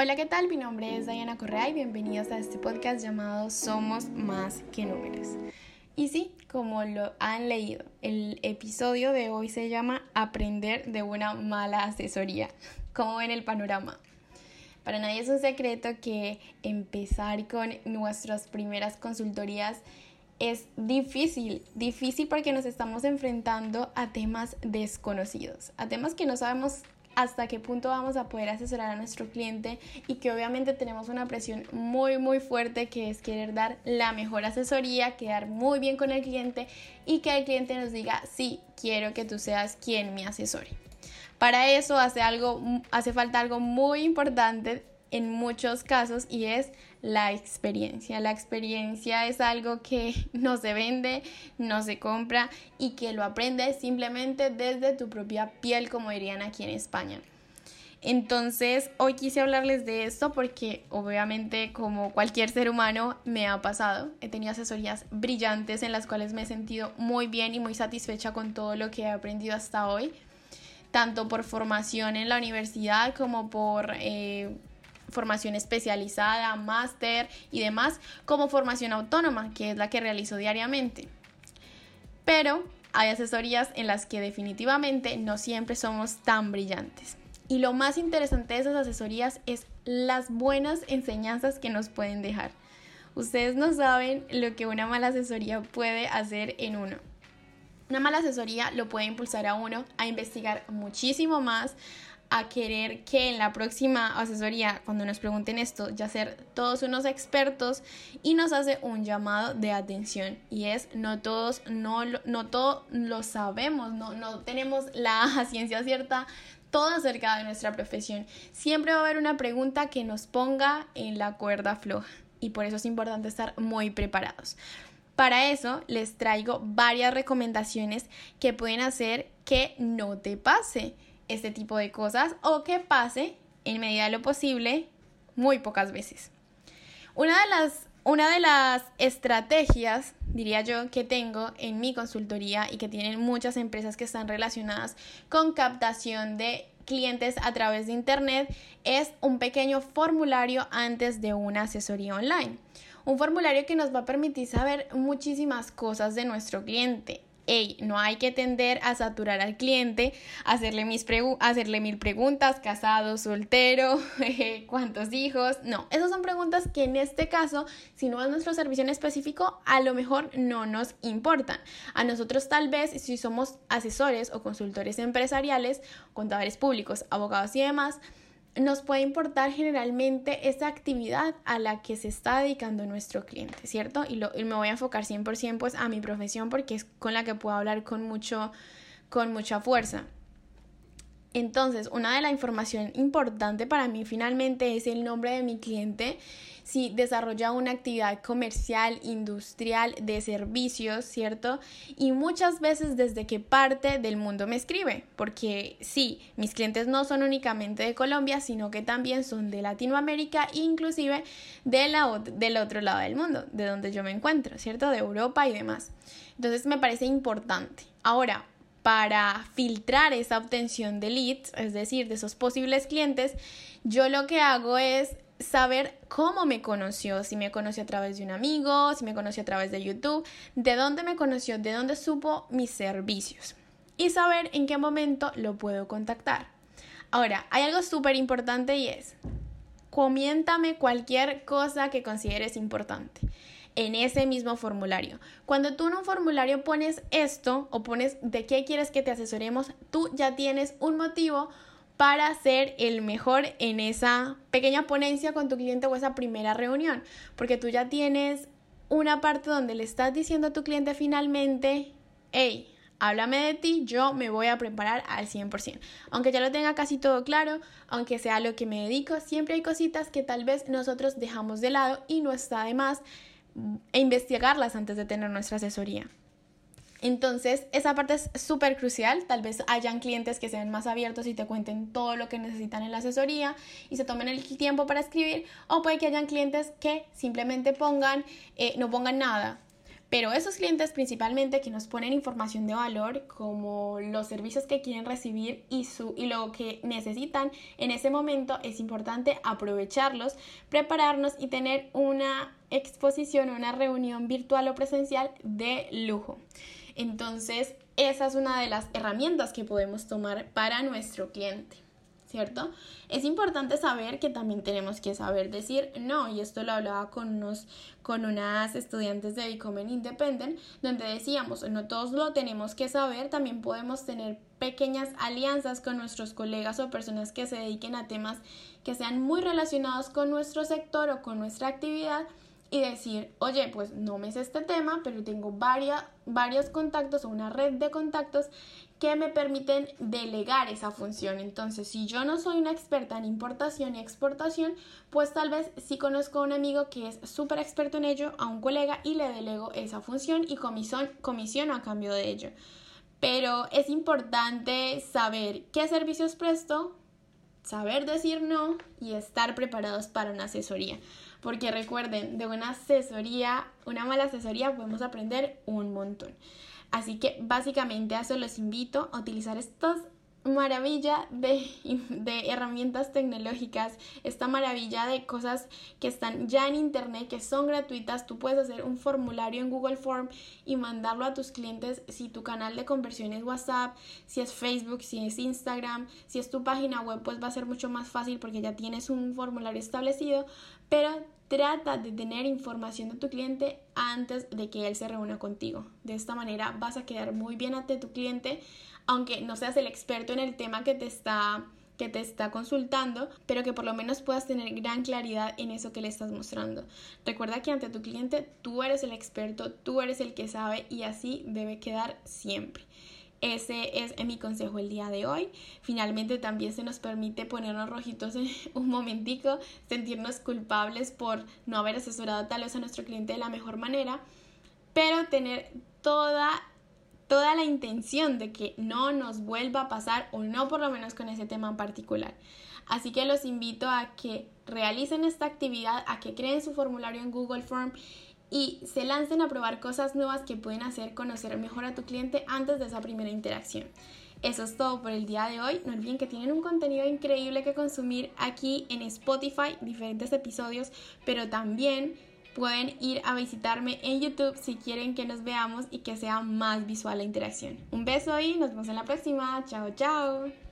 Hola, ¿qué tal? Mi nombre es Diana Correa y bienvenidos a este podcast llamado Somos más que números. Y sí, como lo han leído, el episodio de hoy se llama Aprender de una mala asesoría. ¿Cómo ven el panorama? Para nadie es un secreto que empezar con nuestras primeras consultorías es difícil, difícil porque nos estamos enfrentando a temas desconocidos, a temas que no sabemos hasta qué punto vamos a poder asesorar a nuestro cliente y que obviamente tenemos una presión muy muy fuerte que es querer dar la mejor asesoría, quedar muy bien con el cliente y que el cliente nos diga, sí, quiero que tú seas quien me asesore. Para eso hace, algo, hace falta algo muy importante en muchos casos y es la experiencia. La experiencia es algo que no se vende, no se compra y que lo aprendes simplemente desde tu propia piel, como dirían aquí en España. Entonces, hoy quise hablarles de esto porque obviamente como cualquier ser humano me ha pasado. He tenido asesorías brillantes en las cuales me he sentido muy bien y muy satisfecha con todo lo que he aprendido hasta hoy, tanto por formación en la universidad como por eh, formación especializada, máster y demás, como formación autónoma, que es la que realizo diariamente. Pero hay asesorías en las que definitivamente no siempre somos tan brillantes. Y lo más interesante de esas asesorías es las buenas enseñanzas que nos pueden dejar. Ustedes no saben lo que una mala asesoría puede hacer en uno. Una mala asesoría lo puede impulsar a uno a investigar muchísimo más, a querer que en la próxima asesoría, cuando nos pregunten esto, ya ser todos unos expertos y nos hace un llamado de atención y es no todos, no, no todo lo sabemos, no, no tenemos la ciencia cierta todo acerca de nuestra profesión. Siempre va a haber una pregunta que nos ponga en la cuerda floja y por eso es importante estar muy preparados. Para eso les traigo varias recomendaciones que pueden hacer que no te pase este tipo de cosas o que pase en medida de lo posible muy pocas veces. Una de las, una de las estrategias, diría yo, que tengo en mi consultoría y que tienen muchas empresas que están relacionadas con captación de clientes a través de Internet es un pequeño formulario antes de una asesoría online. Un formulario que nos va a permitir saber muchísimas cosas de nuestro cliente, hey, no hay que tender a saturar al cliente, hacerle, mis hacerle mil preguntas, casado, soltero, cuántos hijos. No, esas son preguntas que en este caso, si no es nuestro servicio en específico, a lo mejor no nos importan. A nosotros tal vez, si somos asesores o consultores empresariales, contadores públicos, abogados y demás, nos puede importar generalmente esa actividad a la que se está dedicando nuestro cliente, ¿cierto? Y, lo, y me voy a enfocar 100% pues a mi profesión porque es con la que puedo hablar con, mucho, con mucha fuerza. Entonces, una de la información importante para mí finalmente es el nombre de mi cliente si desarrolla una actividad comercial, industrial, de servicios, ¿cierto? Y muchas veces desde qué parte del mundo me escribe, porque sí, mis clientes no son únicamente de Colombia, sino que también son de Latinoamérica inclusive de la, del otro lado del mundo, de donde yo me encuentro, ¿cierto? De Europa y demás. Entonces me parece importante. Ahora, para filtrar esa obtención de leads, es decir, de esos posibles clientes, yo lo que hago es saber cómo me conoció, si me conoció a través de un amigo, si me conoció a través de YouTube, de dónde me conoció, de dónde supo mis servicios y saber en qué momento lo puedo contactar. Ahora, hay algo súper importante y es, comiéntame cualquier cosa que consideres importante en ese mismo formulario. Cuando tú en un formulario pones esto o pones de qué quieres que te asesoremos, tú ya tienes un motivo para ser el mejor en esa pequeña ponencia con tu cliente o esa primera reunión, porque tú ya tienes una parte donde le estás diciendo a tu cliente finalmente, hey, háblame de ti, yo me voy a preparar al 100%. Aunque ya lo tenga casi todo claro, aunque sea lo que me dedico, siempre hay cositas que tal vez nosotros dejamos de lado y no está de más investigarlas antes de tener nuestra asesoría. Entonces, esa parte es súper crucial. Tal vez hayan clientes que sean más abiertos y te cuenten todo lo que necesitan en la asesoría y se tomen el tiempo para escribir. O puede que hayan clientes que simplemente pongan, eh, no pongan nada. Pero esos clientes principalmente que nos ponen información de valor, como los servicios que quieren recibir y, su, y lo que necesitan en ese momento, es importante aprovecharlos, prepararnos y tener una exposición, una reunión virtual o presencial de lujo. Entonces, esa es una de las herramientas que podemos tomar para nuestro cliente. ¿Cierto? Es importante saber que también tenemos que saber decir no, y esto lo hablaba con, unos, con unas estudiantes de Becoming Independent, donde decíamos, no todos lo tenemos que saber, también podemos tener pequeñas alianzas con nuestros colegas o personas que se dediquen a temas que sean muy relacionados con nuestro sector o con nuestra actividad y decir, oye, pues no me sé este tema, pero tengo varias, varios contactos o una red de contactos que me permiten delegar esa función. Entonces, si yo no soy una experta en importación y exportación, pues tal vez sí conozco a un amigo que es súper experto en ello, a un colega y le delego esa función y comisión, comisiono a cambio de ello. Pero es importante saber qué servicios presto, saber decir no y estar preparados para una asesoría. Porque recuerden, de una asesoría, una mala asesoría podemos aprender un montón. Así que básicamente a eso los invito a utilizar estas maravilla de, de, herramientas tecnológicas, esta maravilla de cosas que están ya en internet, que son gratuitas. Tú puedes hacer un formulario en Google Form y mandarlo a tus clientes si tu canal de conversión es WhatsApp, si es Facebook, si es Instagram, si es tu página web, pues va a ser mucho más fácil porque ya tienes un formulario establecido, pero Trata de tener información de tu cliente antes de que él se reúna contigo. De esta manera vas a quedar muy bien ante tu cliente, aunque no seas el experto en el tema que te está que te está consultando, pero que por lo menos puedas tener gran claridad en eso que le estás mostrando. Recuerda que ante tu cliente tú eres el experto, tú eres el que sabe y así debe quedar siempre. Ese es mi consejo el día de hoy. Finalmente también se nos permite ponernos rojitos en un momentico, sentirnos culpables por no haber asesorado tal vez a nuestro cliente de la mejor manera, pero tener toda toda la intención de que no nos vuelva a pasar o no por lo menos con ese tema en particular. Así que los invito a que realicen esta actividad, a que creen su formulario en Google Form y se lancen a probar cosas nuevas que pueden hacer conocer mejor a tu cliente antes de esa primera interacción. Eso es todo por el día de hoy. No olviden que tienen un contenido increíble que consumir aquí en Spotify, diferentes episodios, pero también pueden ir a visitarme en YouTube si quieren que nos veamos y que sea más visual la interacción. Un beso y nos vemos en la próxima. Chao, chao.